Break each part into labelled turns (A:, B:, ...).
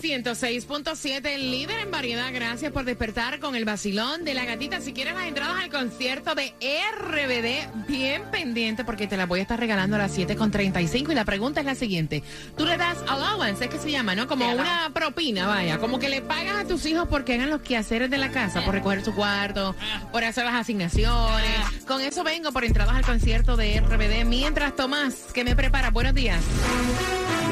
A: 106.7, el líder en variedad. Gracias por despertar con el vacilón de la gatita. Si quieres las entradas al concierto de RBD, bien pendiente porque te las voy a estar regalando a las 7.35. Y la pregunta es la siguiente: ¿Tú le das allowance? Es que se llama, ¿no? Como una propina, vaya. Como que le pagas a tus hijos porque hagan los quehaceres de la casa, por recoger su cuarto, por hacer las asignaciones. Con eso vengo por entradas al concierto de RBD. Mientras, Tomás, que me prepara. Buenos días.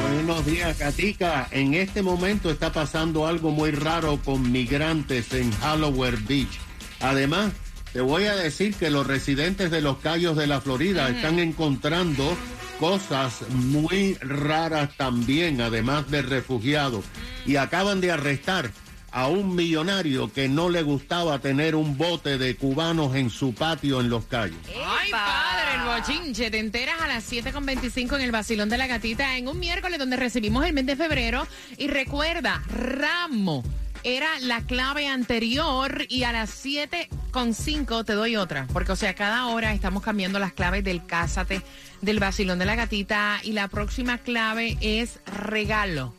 B: Buenos días, Katica. En este momento está pasando algo muy raro con migrantes en Halloween Beach. Además, te voy a decir que los residentes de los Cayos de la Florida están encontrando cosas muy raras también, además de refugiados. Y acaban de arrestar a un millonario que no le gustaba tener un bote de cubanos en su patio en los Cayos.
A: Ay, padre, el bochinche. Te enteras a las 7.25 en el Basilón de la Gatita en un miércoles donde recibimos el mes de febrero. Y recuerda, Ramo era la clave anterior y a las 7.5 te doy otra. Porque, o sea, cada hora estamos cambiando las claves del Cásate, del Basilón de la Gatita. Y la próxima clave es regalo.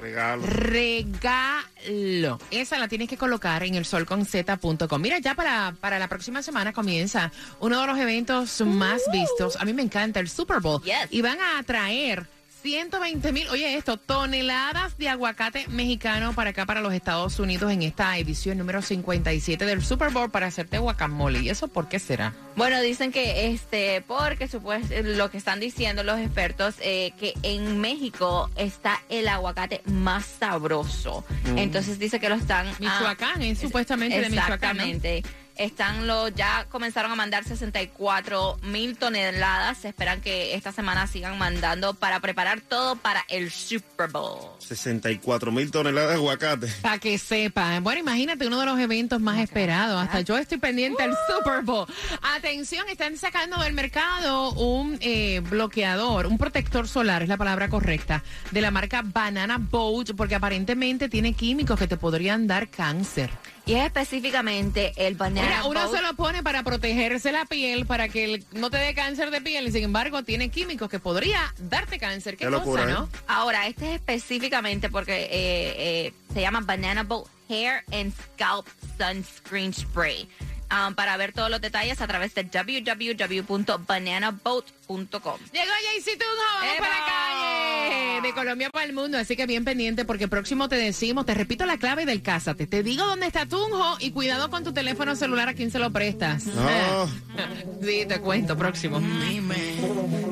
B: Regalo.
A: Regalo. Esa la tienes que colocar en el solconz.com. Mira, ya para, para la próxima semana comienza uno de los eventos más vistos. A mí me encanta el Super Bowl.
C: Yes.
A: Y van a traer 120 mil, oye esto, toneladas de aguacate mexicano para acá, para los Estados Unidos, en esta edición número 57 del Super Bowl para hacerte guacamole. ¿Y eso por qué será?
C: Bueno, dicen que este, porque supues- lo que están diciendo los expertos, eh, que en México está el aguacate más sabroso. Entonces dice que lo están... ah,
A: Michoacán, es supuestamente de Michoacán. ¿no?
C: Están los, ya comenzaron a mandar 64 mil toneladas. Se esperan que esta semana sigan mandando para preparar todo para el Super Bowl.
D: 64 mil toneladas de aguacate.
A: Para que sepa. Bueno, imagínate uno de los eventos más esperados. Hasta yo estoy pendiente al Super Bowl. Atención, están sacando del mercado un eh, bloqueador, un protector solar, es la palabra correcta, de la marca Banana Boat, porque aparentemente tiene químicos que te podrían dar cáncer.
C: Y es específicamente el banana
A: Mira, uno
C: boat.
A: se lo pone para protegerse la piel, para que el- no te dé cáncer de piel, y sin embargo tiene químicos que podría darte cáncer. Qué,
D: Qué
A: cosa,
D: locura, ¿eh?
A: ¿no?
C: Ahora, este es específicamente porque eh, eh, se llama Banana Boat Hair and Scalp Sunscreen Spray. Um, para ver todos los detalles a través de www.bananaboat.com.
A: Llegó Jaycee Tunjo, vamos
C: ¡Epa!
A: para la calle. De Colombia para el mundo, así que bien pendiente porque próximo te decimos, te repito la clave del Cásate. Te digo dónde está Tunjo y cuidado con tu teléfono celular a quién se lo prestas.
D: No.
A: sí, te cuento, próximo.
E: Dime,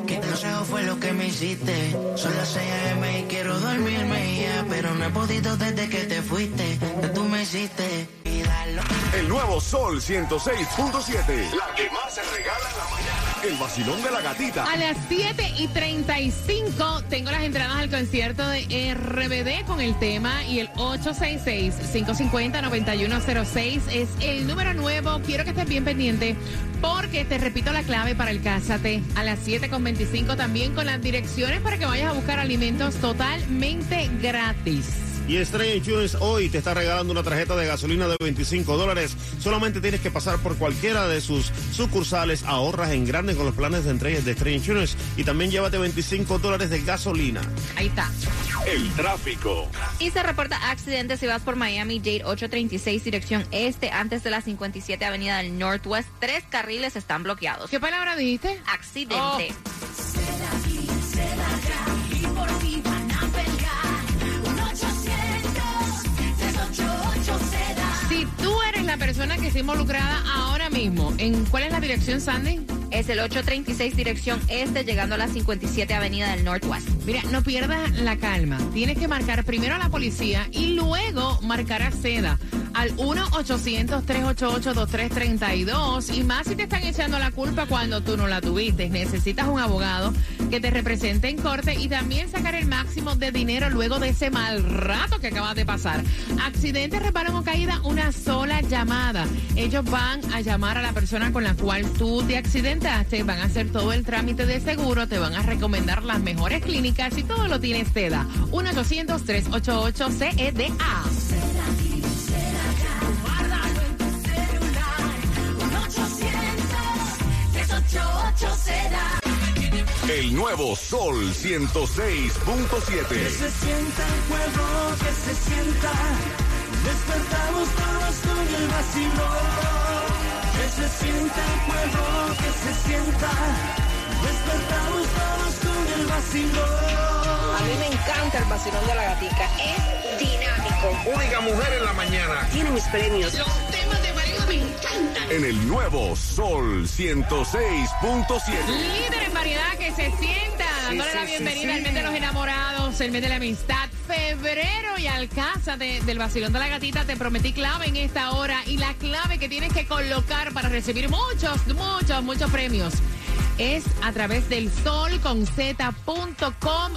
E: ¿qué consejo fue lo que me hiciste? Son las 6 a.m. y quiero dormirme ya, pero no he podido desde que te fuiste, que tú me hiciste. Y darlo.
F: El nuevo Sol 106.7. La que más se regala en la mañana. El vacilón de la gatita.
A: A las 7 y 35 tengo las entradas al concierto de RBD con el tema y el 866-550-9106 es el número nuevo. Quiero que estés bien pendiente porque te repito la clave para el Cásate a las 7.25 también con las direcciones para que vayas a buscar alimentos totalmente gratis.
D: Y Estrella Insurance hoy te está regalando una tarjeta de gasolina de 25 dólares. Solamente tienes que pasar por cualquiera de sus sucursales. Ahorras en grande con los planes de entregas de Estrella Insurance. Y también llévate 25 dólares de gasolina.
A: Ahí está.
F: El tráfico.
C: Y se reporta accidente si vas por Miami Dade 836 dirección este antes de la 57 avenida del Northwest. Tres carriles están bloqueados.
A: ¿Qué palabra dijiste?
C: Accidente.
A: Si está involucrada ahora mismo, ¿en cuál es la dirección, Sandy?
C: Es el 836 dirección este llegando a la 57 avenida del Northwest.
A: Mira, no pierdas la calma. Tienes que marcar primero a la policía y luego marcar a Seda. Al 1-800-388-2332. Y más si te están echando la culpa cuando tú no la tuviste. Necesitas un abogado que te represente en corte y también sacar el máximo de dinero luego de ese mal rato que acabas de pasar. Accidente, reparo o caída, una sola llamada. Ellos van a llamar a la persona con la cual tú te accidentaste, van a hacer todo el trámite de seguro, te van a recomendar las mejores clínicas y todo lo tienes TEDA. 1-800-388-CEDA.
F: El nuevo Sol 106.7.
G: Que se sienta el juego, que se sienta. Despertamos todos con el vacilón. Que se sienta el juego, que se sienta. Despertamos todos con el vacilón.
H: A mí me encanta el vacilón de la gatica. Es dinámico.
I: Única mujer en la mañana.
H: Tiene mis premios.
J: Los encantan.
F: En el nuevo Sol 106.7.
A: Líder en variedad que se sienta, dándole la bienvenida al mes de los enamorados, el mes de la amistad, febrero y al casa de- del vacilón de la gatita. Te prometí clave en esta hora y la clave que tienes que colocar para recibir muchos, muchos, muchos premios. Es a través del solconz.com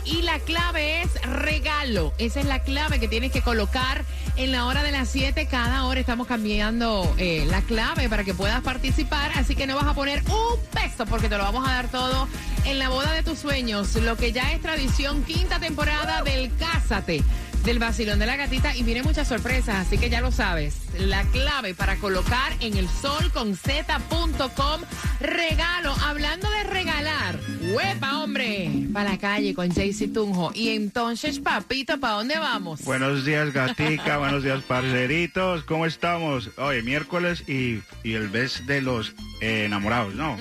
A: y la clave es regalo. Esa es la clave que tienes que colocar en la hora de las 7. Cada hora estamos cambiando eh, la clave para que puedas participar. Así que no vas a poner un peso porque te lo vamos a dar todo en la boda de tus sueños. Lo que ya es tradición, quinta temporada del Cásate. Del vacilón de la gatita y viene muchas sorpresas, así que ya lo sabes. La clave para colocar en el solconz.com regalo. Hablando de regalar, huepa, hombre, para la calle con Jaycee Tunjo. Y entonces, papito, ¿para dónde vamos?
K: Buenos días, gatica. buenos días, parceritos. ¿Cómo estamos? Hoy, miércoles y, y el mes de los eh, enamorados, ¿no?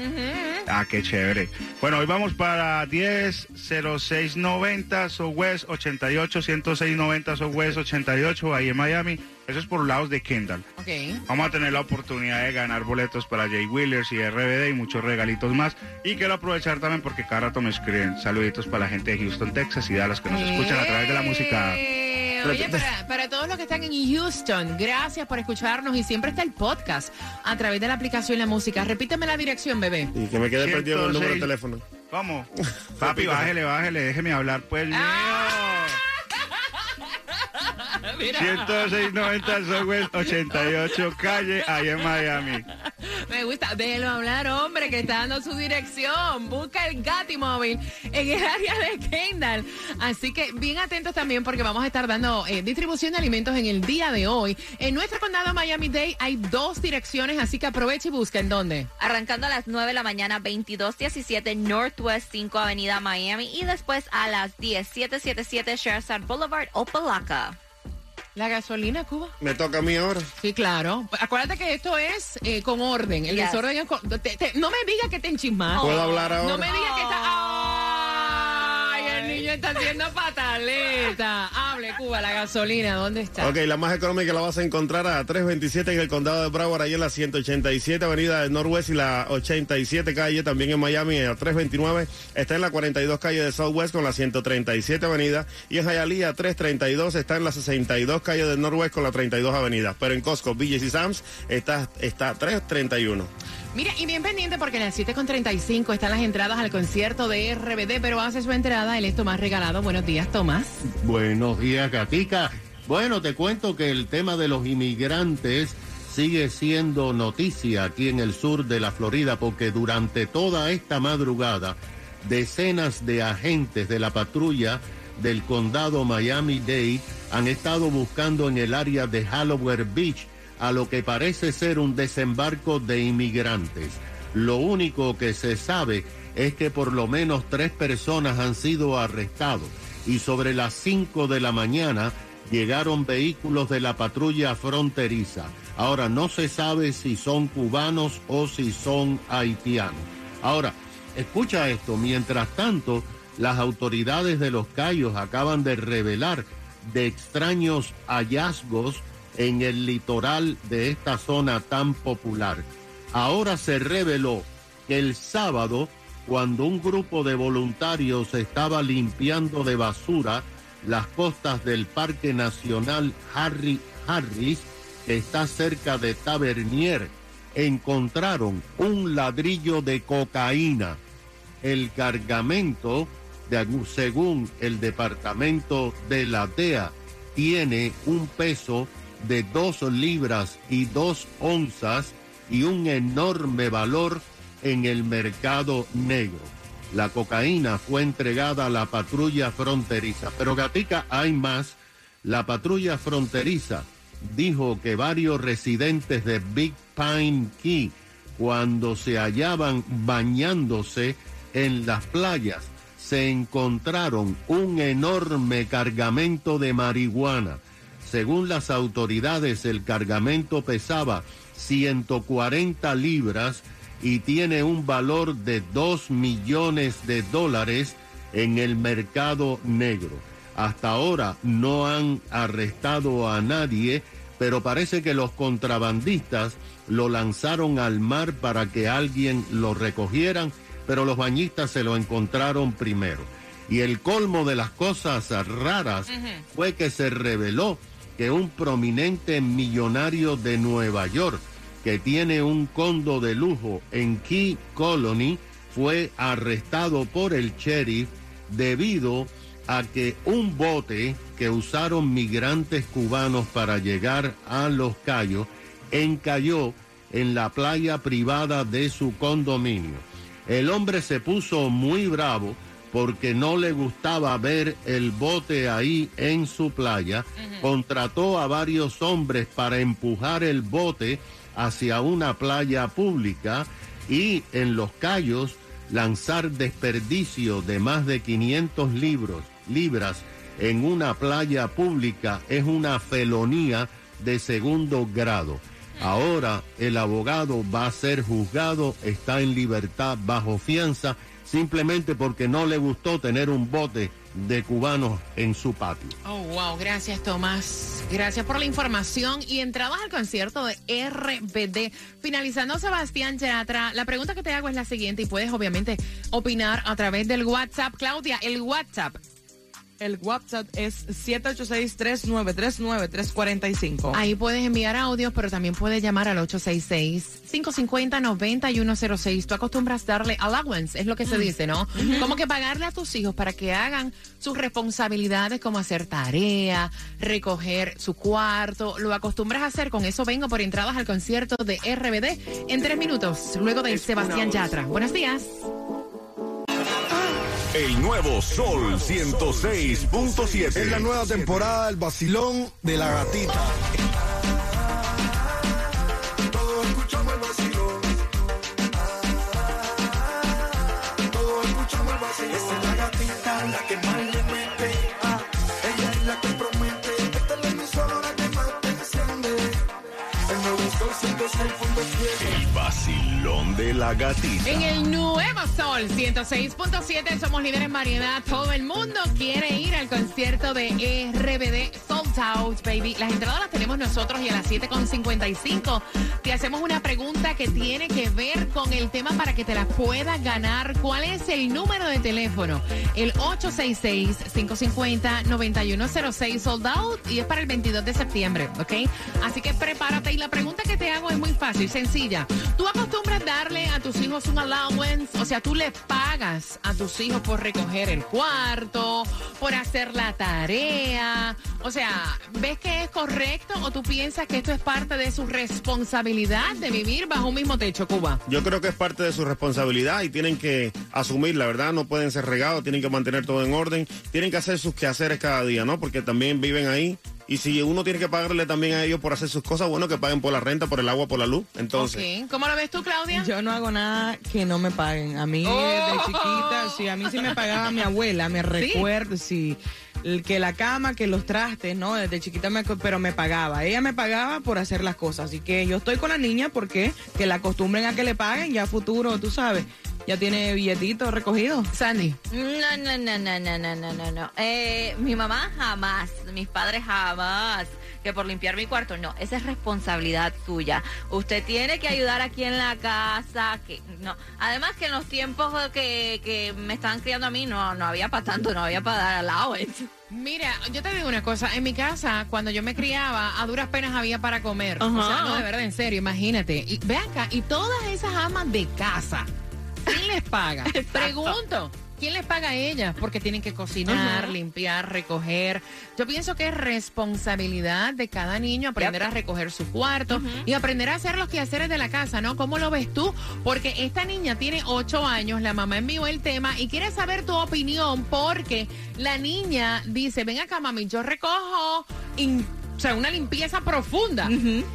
K: Ah, qué chévere. Bueno, hoy vamos para 10 0690 Southwest 88 10690 Southwest 88 ahí en Miami. Eso es por lados de Kendall.
A: Ok.
K: Vamos a tener la oportunidad de ganar boletos para Jay Wheelers y RBD y muchos regalitos más. Y quiero aprovechar también porque cada rato me escriben saluditos para la gente de Houston, Texas y Dallas que nos escuchan a través de la música.
A: Eh, Oye, para, para todos los que están en Houston, gracias por escucharnos y siempre está el podcast a través de la aplicación La Música. Repíteme la dirección, bebé.
D: Y que me quede perdido el número de
K: 106.
D: teléfono.
K: ¿Cómo? Papi, bájele, bájele, déjeme hablar, pues mío. 10690 Southwest 88 calle, ahí en Miami.
A: Me gusta, déjelo hablar, hombre, que está dando su dirección. Busca el Gati móvil en el área de Kendall. Así que bien atentos también porque vamos a estar dando eh, distribución de alimentos en el día de hoy. En nuestro condado Miami-Dade hay dos direcciones, así que aprovecha y busca en dónde.
C: Arrancando a las 9 de la mañana, 2217 Northwest 5 Avenida Miami. Y después a las 1777 Sherside Boulevard, Opalaca.
A: La gasolina, Cuba.
D: Me toca a mí ahora.
A: Sí, claro. Acuérdate que esto es eh, con orden. El
C: Yes.
A: desorden es con... te- te- no me digas que te enchismas.
D: ¿Puedo hablar ahora?
A: No me digas que está... Niño está haciendo pataleta. Hable, Cuba, la gasolina. ¿Dónde está?
D: Ok, la más económica la vas a encontrar a 327 en el condado de Broward, ahí en la 187 avenida del Norwest y la 87 calle, también en Miami, a 329. Está en la 42 calle de Southwest con la 137 avenida. Y en Hialeah 332 está en la 62 calle del Norwest con la 32 avenida. Pero en Costco, Villas y Sam's está, está 331.
A: Mira, y bien pendiente porque a las 7.35 están las entradas al concierto de RBD, pero hace su entrada el esto más regalado. Buenos días, Tomás.
B: Buenos días, Gatica. Bueno, te cuento que el tema de los inmigrantes sigue siendo noticia aquí en el sur de la Florida porque durante toda esta madrugada decenas de agentes de la patrulla del condado Miami-Dade han estado buscando en el área de Halloween Beach a lo que parece ser un desembarco de inmigrantes. Lo único que se sabe es que por lo menos tres personas han sido arrestados y sobre las 5 de la mañana llegaron vehículos de la patrulla fronteriza. Ahora no se sabe si son cubanos o si son haitianos. Ahora, escucha esto, mientras tanto, las autoridades de los Cayos acaban de revelar de extraños hallazgos en el litoral de esta zona tan popular. Ahora se reveló que el sábado, cuando un grupo de voluntarios estaba limpiando de basura las costas del Parque Nacional Harry Harris, que está cerca de Tavernier, encontraron un ladrillo de cocaína. El cargamento, según el departamento de la DEA, tiene un peso de dos libras y dos onzas y un enorme valor en el mercado negro. La cocaína fue entregada a la patrulla fronteriza. Pero Gatica, hay más. La patrulla fronteriza dijo que varios residentes de Big Pine Key, cuando se hallaban bañándose en las playas, se encontraron un enorme cargamento de marihuana. Según las autoridades, el cargamento pesaba 140 libras y tiene un valor de 2 millones de dólares en el mercado negro. Hasta ahora no han arrestado a nadie, pero parece que los contrabandistas lo lanzaron al mar para que alguien lo recogieran, pero los bañistas se lo encontraron primero. Y el colmo de las cosas raras fue que se reveló que un prominente millonario de Nueva York que tiene un condo de lujo en Key Colony, fue arrestado por el sheriff debido a que un bote que usaron migrantes cubanos para llegar a Los Cayos encalló en la playa privada de su condominio. El hombre se puso muy bravo porque no le gustaba ver el bote ahí en su playa, contrató a varios hombres para empujar el bote hacia una playa pública y en Los Cayos lanzar desperdicio de más de 500 libros, libras en una playa pública es una felonía de segundo grado. Ahora el abogado va a ser juzgado, está en libertad bajo fianza, simplemente porque no le gustó tener un bote de cubanos en su patio.
A: Oh, wow, gracias Tomás. Gracias por la información y entrabas al concierto de RBD. Finalizando Sebastián Yatra, la pregunta que te hago es la siguiente y puedes obviamente opinar a través del WhatsApp. Claudia, el WhatsApp
I: el WhatsApp es 786-393-9345.
A: Ahí puedes enviar audios, pero también puedes llamar al 866-550-9106. Tú acostumbras darle allowance, es lo que se dice, ¿no? Como que pagarle a tus hijos para que hagan sus responsabilidades como hacer tarea, recoger su cuarto. Lo acostumbras a hacer, con eso vengo por entradas al concierto de RBD en tres minutos, luego de Sebastián Yatra. Buenos días.
F: El nuevo Sol 106.7.
L: Es la nueva temporada del vacilón de la gatita.
A: En el nuevo Sol 106.7 somos líderes en variedad. Todo el mundo quiere ir al concierto de RBD Out, baby. Las entradas las tenemos nosotros y a las 7.55 te hacemos una pregunta que tiene que ver con el tema para que te la puedas ganar. ¿Cuál es el número de teléfono? El 866-550-9106 Sold Out y es para el 22 de septiembre, ¿ok? Así que prepárate y la pregunta que te hago es muy fácil, sencilla. ¿Tú acostumbras darle a tus hijos un allowance? O sea, tú le pagas a tus hijos por recoger el cuarto, por hacer la tarea. O sea, ¿ves que es correcto o tú piensas que esto es parte de su responsabilidad de vivir bajo un mismo techo, Cuba?
D: Yo creo que es parte de su responsabilidad y tienen que asumir, la verdad, no pueden ser regados, tienen que mantener todo en orden, tienen que hacer sus quehaceres cada día, ¿no? Porque también viven ahí. Y si uno tiene que pagarle también a ellos por hacer sus cosas, bueno, que paguen por la renta, por el agua, por la luz. Entonces,
A: Ok. ¿Cómo lo ves tú, Claudia?
I: Yo no hago nada que no me paguen. A mí
A: Oh.
I: desde chiquita, sí, a mí sí me pagaba mi abuela, me recuerdo, sí que la cama, que los trastes, ¿no? Desde chiquita me, pero me pagaba. Ella me pagaba por hacer las cosas. Así que yo estoy con la niña porque que la acostumbren a que le paguen ya futuro, tú sabes. ¿Ya tiene billetito recogido?
A: Sandy.
C: No, no, no, no, no, no, no, no. Eh, mi mamá jamás, mis padres jamás que por limpiar mi cuarto, no, esa es responsabilidad tuya. Usted tiene que ayudar aquí en la casa, que no. Además que en los tiempos que, que me estaban criando a mí no, no había para tanto, no había para dar allowance.
A: Mira, yo te digo una cosa, en mi casa, cuando yo me criaba, a duras penas había para comer. O sea, no, de verdad, en serio, imagínate. Y ve acá, y todas esas amas de casa, ¿quién les paga? Pregunto. ¿Quién les paga a ellas? Porque tienen que cocinar, limpiar, recoger. Yo pienso que es responsabilidad de cada niño aprender a recoger su cuarto y aprender a hacer los quehaceres de la casa, ¿no? ¿Cómo lo ves tú? Porque esta niña tiene ocho años, la mamá envió el tema y quiere saber tu opinión porque la niña dice, ven acá mami, yo recojo... o sea, una limpieza profunda.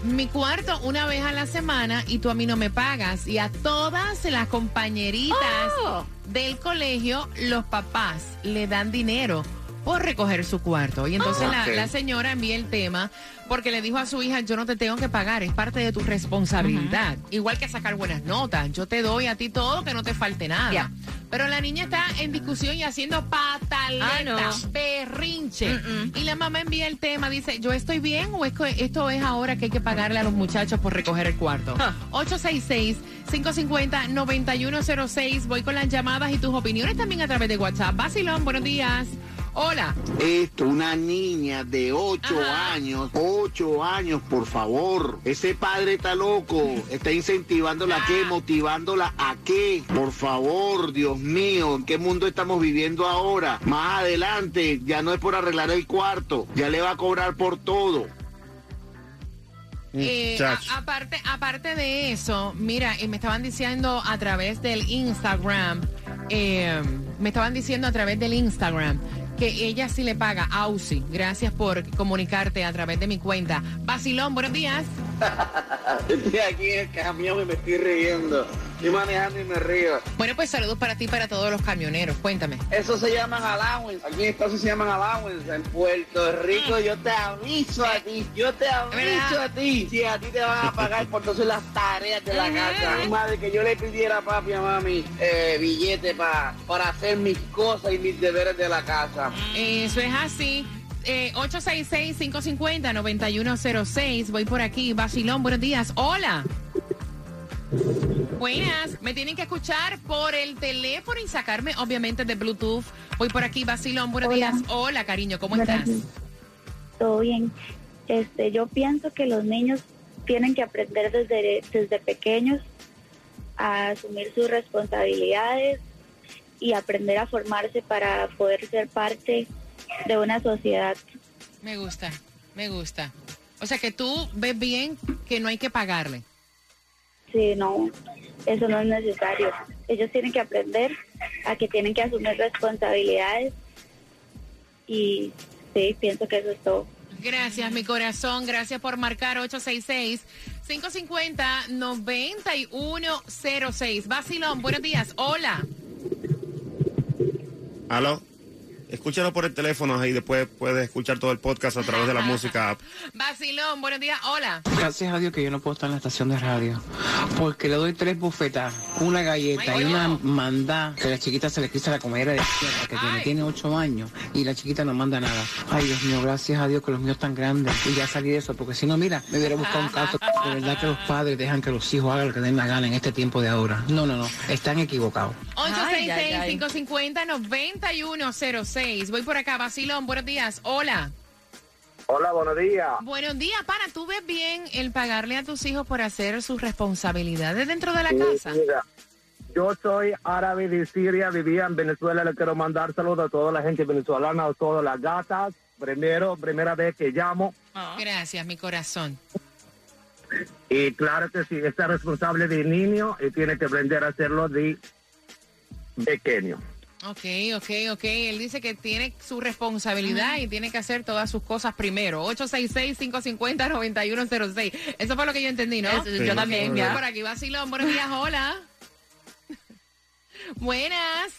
A: Mi cuarto una vez a la semana y tú a mí no me pagas. Y a todas las compañeritas
C: Oh.
A: del colegio, los papás le dan dinero por recoger su cuarto. Y entonces la,
B: Ok.
A: la señora envía el tema porque le dijo a su hija, yo no te tengo que pagar, es parte de tu responsabilidad. Igual que sacar buenas notas, yo te doy a ti todo, que no te falte nada. Pero la niña está en discusión y haciendo pataleta,
C: Ah, no.
A: berrinche. Y la mamá envía el tema, dice, ¿yo estoy bien o es que esto es ahora que hay que pagarle a los muchachos por recoger el cuarto? 866-550-9106. Voy con las llamadas y tus opiniones también a través de WhatsApp. Basilón, buenos días. Hola.
M: Esto, una niña de ocho
A: Ajá.
M: años, ocho años, por favor. Ese padre está loco. Está incentivándola a qué, motivándola a qué. Por favor, Dios mío, ¿en qué mundo estamos viviendo ahora? Más adelante, ya no es por arreglar el cuarto, ya le va a cobrar por todo.
A: Eh, a- aparte, aparte de eso, mira, eh, me estaban diciendo a través del Instagram, eh, me estaban diciendo a través del Instagram que ella sí le paga Ausi. Gracias por comunicarte a través de mi cuenta. Basilón, buenos días.
M: Estoy aquí en el camión y me estoy riendo. Estoy manejando y me río.
A: Bueno, pues saludos para ti y para todos los camioneros. Cuéntame.
M: Eso se llaman allowance. Aquí en Estados Unidos se llaman allowance. En Puerto Rico yo te aviso a ti. Yo te aviso
A: ¿Verdad?
M: a ti. Si a ti te van a pagar por todas las tareas de la casa. Mi madre, que yo le pidiera a papi y a mami eh, billete pa- para hacer mis cosas y mis deberes de la casa.
A: Eso es así. Eh, 866-550-9106. Voy por aquí. Basilón, buenos días. Hola. Buenas. Me tienen que escuchar por el teléfono y sacarme, obviamente, de Bluetooth. Voy por aquí. Basilón, buenos
N: Hola.
A: días. Hola, cariño. ¿Cómo estás?
N: días. Todo bien. Este, yo pienso que los niños tienen que aprender desde, desde pequeños a asumir sus responsabilidades y aprender a formarse para poder ser parte de una sociedad.
A: Me gusta, me gusta. O sea que tú ves bien que no hay que pagarle.
N: Sí, no, eso no es necesario. Ellos tienen que aprender a que tienen que asumir responsabilidades y sí, pienso que eso es todo.
A: Gracias, mi corazón. Gracias por marcar 866-550-9106. Basilón, buenos días. Hola.
D: ¿Aló? Escúchalo por el teléfono y después puedes escuchar todo el podcast a través de la música app.
A: Basilón, buenos días. Hola.
O: Gracias a Dios que yo no puedo estar en la estación de radio. Porque le doy tres bufetas, una galleta y una mandá que la chiquita se le quita la comedera de izquierda que tiene, tiene ocho años y la chiquita no manda nada. Ay, Dios mío, gracias a Dios que los míos están grandes y ya salí de eso. Porque si no, mira, me hubiera buscado un caso. De verdad que los padres dejan que los hijos hagan lo que den la gana en este tiempo de ahora. No, no, no. Están equivocados.
C: Ay, ay, ay.
A: 866-550-9106. Voy por acá, Basilón, buenos días. Hola.
P: Hola, buenos días.
A: Buenos días, para. ¿Tú ves bien el pagarle a tus hijos por hacer sus responsabilidades dentro de la
P: Sí,
A: casa?
P: mira, yo soy árabe de Siria, vivía en Venezuela. Le quiero mandar saludos a toda la gente venezolana, a todas las gatas. Primero, primera vez que llamo.
A: Gracias, mi corazón.
P: Y claro que sí, está responsable de niño y tiene que aprender a hacerlo de pequeño.
A: Ok, ok, ok. Él dice que tiene su responsabilidad y tiene que hacer todas sus cosas primero. 866-550-9106. Eso fue lo que yo entendí, ¿no?
C: Eso, yo también, ya.
A: Por aquí, Basilón. Buenos días, hola. Buenas.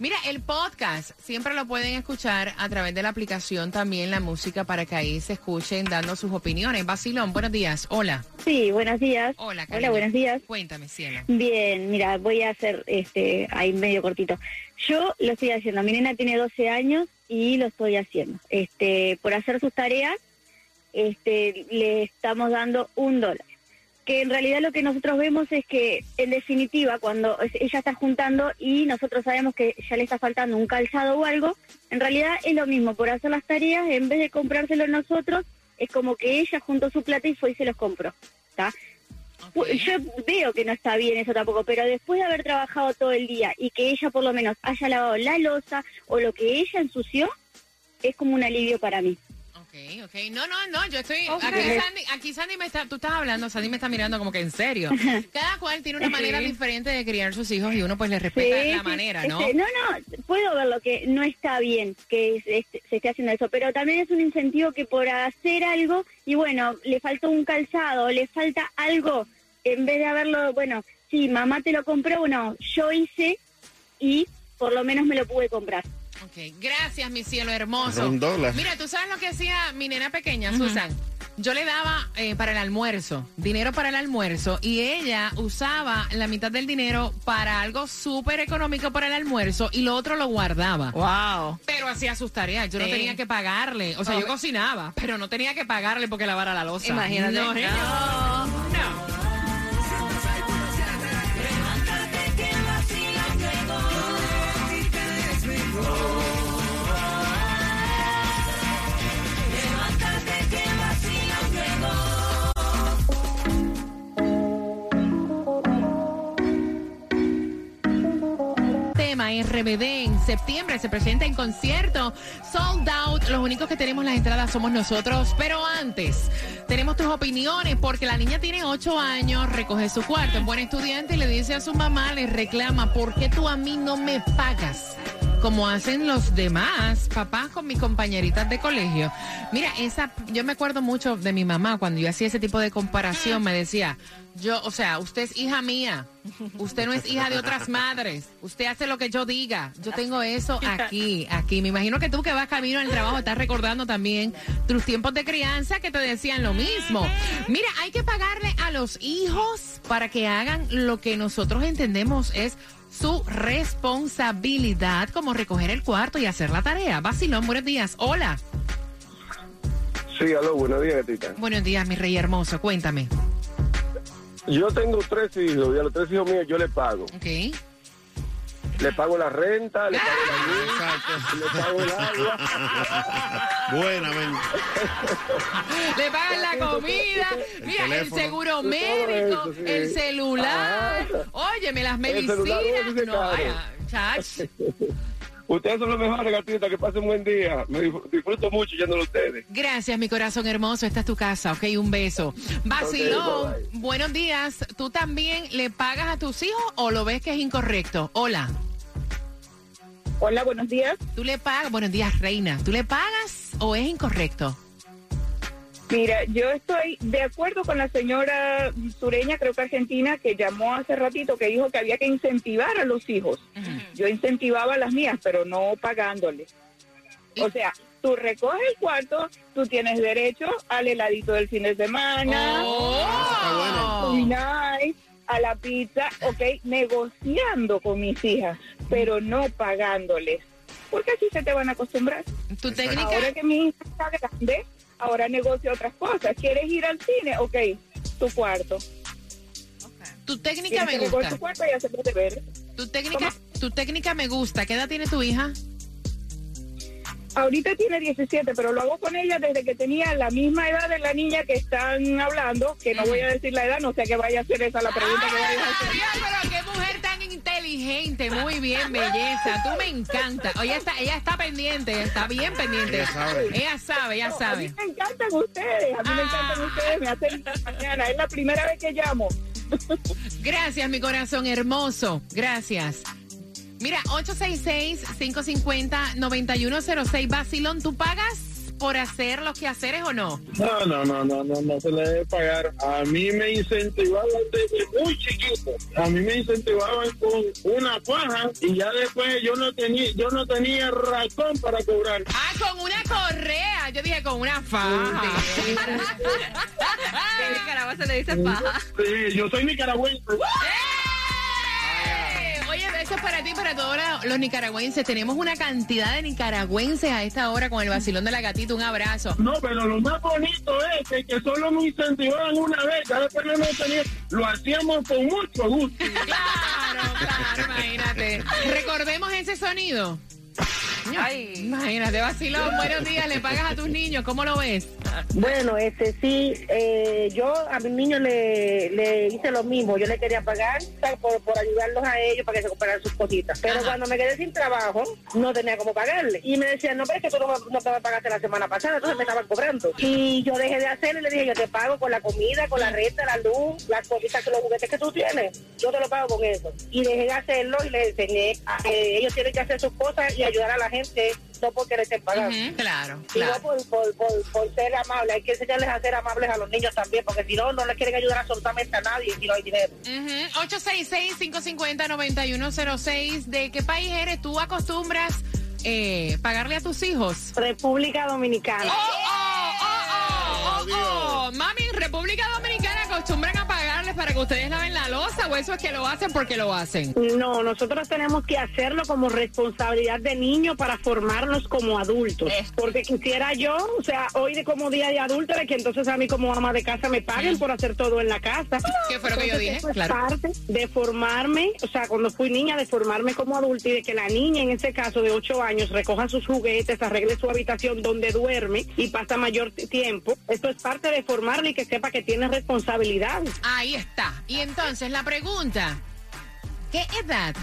A: Mira, el podcast siempre lo pueden escuchar a través de la aplicación también, la música, para que ahí se escuchen dando sus opiniones. Basilón, buenos días. Hola.
N: Sí, buenos días.
A: Hola,
N: Hola,
A: cariño.
N: buenos días.
A: Cuéntame, cielo.
N: Bien, mira, voy a hacer este ahí medio cortito. Yo lo estoy haciendo. Mi nena tiene 12 años y lo estoy haciendo. Este, por hacer sus tareas, este, le estamos dando un dólar. Que en realidad lo que nosotros vemos es que, en definitiva, cuando ella está juntando y nosotros sabemos que ya le está faltando un calzado o algo, en realidad es lo mismo, por hacer las tareas, en vez de comprárselo nosotros, es como que ella juntó su plata y fue y se los compró. ¿está? Pu- Yo veo que no está bien eso tampoco, pero después de haber trabajado todo el día y que ella por lo menos haya lavado la losa o lo que ella ensució, es como un alivio para mí.
A: Ok, ok. No, no, no, yo estoy... Aquí, Sandy, aquí Sandy me está... Tú estás hablando, Sandy me está mirando como que en serio. Cada cual tiene una manera diferente de criar sus hijos y uno pues le respeta
N: Sí,
A: la
N: sí,
A: manera, ¿no?
N: no, no, puedo ver lo que no está bien que se, se esté haciendo eso, pero también es un incentivo que por hacer algo, y bueno, le faltó un calzado, le falta algo, en vez de haberlo, bueno, sí, mamá te lo compró, bueno, yo hice y por lo menos me lo pude comprar.
A: Ok, gracias, mi cielo hermoso.
N: Un dólar.
A: Mira, tú sabes lo que hacía mi nena pequeña, Susan. Yo le daba eh, para el almuerzo, dinero para el almuerzo, y ella usaba la mitad del dinero para algo súper económico para el almuerzo y lo otro lo guardaba.
C: Wow.
A: Pero hacía sus tareas, yo no tenía que pagarle. O sea,
C: Oh,
A: yo cocinaba, pero no tenía que pagarle porque lavara la losa.
C: Imagínate.
A: No. RBD en septiembre se presenta en concierto sold out. Los únicos que tenemos las entradas somos nosotros. Pero antes, tenemos tus opiniones porque la niña tiene 8 años, recoge su cuarto, es buen estudiante y le dice a su mamá, le reclama, ¿por qué tú a mí no me pagas? Como hacen los demás papás con mis compañeritas de colegio. Mira, esa, yo me acuerdo mucho de mi mamá cuando yo hacía ese tipo de comparación, me decía, yo, o sea, usted es hija mía, usted no es hija de otras madres, usted hace lo que yo diga, yo tengo eso aquí, aquí. Me imagino que tú que vas camino al trabajo estás recordando también tus tiempos de crianza que te decían lo mismo. Mira, hay que pagarle a los hijos para que hagan lo que nosotros entendemos es su responsabilidad, como recoger el cuarto y hacer la tarea. Basilón, buenos días. Hola.
Q: Sí, aló, buenos días, gatita.
A: Buenos días, mi rey hermoso. Cuéntame.
Q: Yo tengo tres hijos y a los tres hijos míos yo le pago.
A: Ok.
Q: Le pago la renta, le pago la luz, le pago el agua.
D: Buena, men.
A: Le pagan la comida, mira, el, seguro médico,
Q: eso, sí.
A: el celular. Óyeme, las
Q: El
A: medicinas.
Q: no
A: vaya, chach.
Q: Ustedes son los mejores, gatita, que pasen un buen día. Me disfruto mucho yéndolo a ustedes.
A: Gracias, mi corazón hermoso. Esta es tu casa, ok, un beso. Basilón,
Q: bye
A: buenos días. ¿Tú también le pagas a tus hijos o lo ves que es incorrecto? Hola.
R: Hola, buenos días.
A: ¿Tú le pagas? Buenos días, reina. ¿Tú le pagas o es incorrecto?
R: Mira, yo estoy de acuerdo con la señora sureña, creo que argentina, que llamó hace ratito, que dijo que había que incentivar a los hijos. Yo incentivaba a las mías, pero no pagándoles. O sea, tú recoges el cuarto, tú tienes derecho al heladito del fin de semana,
A: Oh.
R: un nice, a la pizza, ok, negociando con mis hijas, pero no pagándoles. Porque así se te van a acostumbrar.
A: Tu técnica-
R: Ahora que mi hija está grande, ahora negocio otras cosas. ¿Quieres ir al cine? Ok, tu cuarto.
A: Tu técnica
R: Tienes
A: me gusta.
R: tu cuarto y hacer deberes.
A: Tu técnica, tu técnica me gusta. ¿Qué edad tiene tu hija?
R: Ahorita tiene 17, pero lo hago con ella desde que tenía la misma edad de la niña que están hablando, que no voy a decir la edad, no sé que vaya a ser esa la pregunta que vayas a hacer.
A: Dios, pero qué mujer tan inteligente. Muy bien, belleza. Tú me encanta. Oye, está, ella está pendiente, está bien pendiente.
R: Ella sabe.
A: Ella sabe, ella
R: No,
A: sabe.
R: A mí me encantan ustedes, a mí me encantan ustedes, me hacen la mañana, es la primera vez que llamo.
A: Gracias, mi corazón hermoso. Gracias. Mira, 866-550-9106. Basilón, ¿tú pagas por hacer los quehaceres o no?
S: No, no, no, no, no, no se le debe pagar. A mí me incentivaban desde muy chiquito. A mí me incentivaban con una faja y ya después yo no tenía, yo no tenía razón para cobrar.
A: Ah, con una correa. Yo dije con una faja.
C: En Nicaragua se le dice paja.
S: Sí, yo soy nicaragüense.
A: ¡Eh! Para ti para todos los nicaragüenses. Tenemos una cantidad de nicaragüenses a esta hora con el vacilón de la gatita. Un abrazo.
S: No, pero lo más bonito es que, que solo nos incentivaban una vez, ya después no nos tenían, lo hacíamos con mucho gusto.
A: Claro, claro, imagínate. Recordemos ese sonido. Imagínate, vacilón. Buenos días, le pagas a tus niños. ¿Cómo lo ves?
H: Bueno, este sí, eh, yo a mis niños le, le hice lo mismo. Yo le quería pagar por, por ayudarlos a ellos para que se compraran sus cositas. Pero cuando me quedé sin trabajo, no tenía cómo pagarle. Y me decían, no, pero es que tú no, no te me pagaste la semana pasada, entonces me estaban cobrando. Y yo dejé de hacerlo y le dije, yo te pago con la comida, con la renta, la luz, las cositas, los juguetes que tú tienes. Yo te lo pago con eso. Y dejé de hacerlo y les enseñé a que ellos tienen que hacer sus cosas y ayudar a la gente, no porque le estén pagando.
A: Ujú, claro,
H: Y no
A: claro.
H: por, por, por, por ser hay que enseñarles a ser amables a los niños también, porque si no, no les quieren ayudar absolutamente a nadie si no hay dinero.
A: Ujú, 866-550-9106. ¿De qué país eres? ¿Tú acostumbras eh, pagarle a tus hijos?
H: República Dominicana.
A: Oh, oh, oh, oh, oh. Mami, en República Dominicana acostumbran a pagarles para que ustedes laven la losa o eso es que lo hacen porque lo hacen.
H: No, nosotros tenemos que hacerlo como responsabilidad de niño para formarnos como adultos. Porque quisiera yo, o sea, hoy de como día de adulto, de que entonces a mí como ama de casa me paguen por hacer todo en la casa.
A: ¿Qué fue lo que yo dije?
H: eso es parte de formarme, o sea, cuando fui niña, de formarme como adulta y de que la niña, en este caso de 8 años, recoja sus juguetes, arregle su habitación donde duerme y pasa mayor tiempo. Esto es parte de formarle y que sepa que tiene responsabilidades.
A: Ahí está. Y entonces la pregunta, ¿qué edad?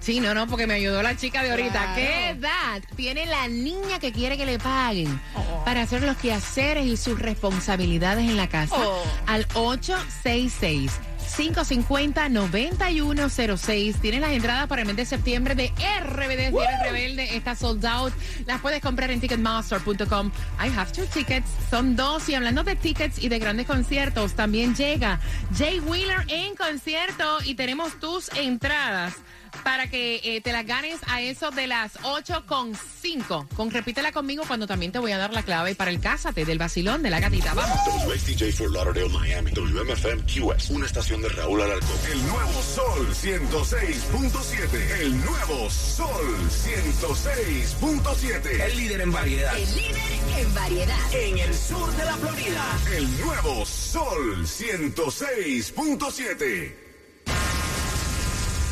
A: Sí, no, no, porque me ayudó la chica de ahorita.
I: Claro.
A: ¿Qué edad tiene la niña que quiere que le paguen para hacer los quehaceres y sus responsabilidades en la casa?
C: Oh.
A: Al 866 550-9106. Tienes las entradas para el mes de septiembre de RBD, Rebelde. Está sold out. Las puedes comprar en ticketmaster.com. I have two tickets. Son dos. Y hablando de tickets y de grandes conciertos, también llega Jay Wheeler en concierto y tenemos tus entradas para que eh, te las ganes a eso de las 8 con 5. Con repítela conmigo cuando también te voy a dar la clave para el Cásate del vacilón de la gatita. Vamos.
F: WXTJ for Lauderdale, Miami. WMFM QS. Una estación de Raúl Alarcón. El nuevo Sol 106.7. El nuevo Sol 106.7.
G: El líder en variedad.
J: El líder en variedad.
G: En el sur de la Florida.
F: El nuevo Sol 106.7.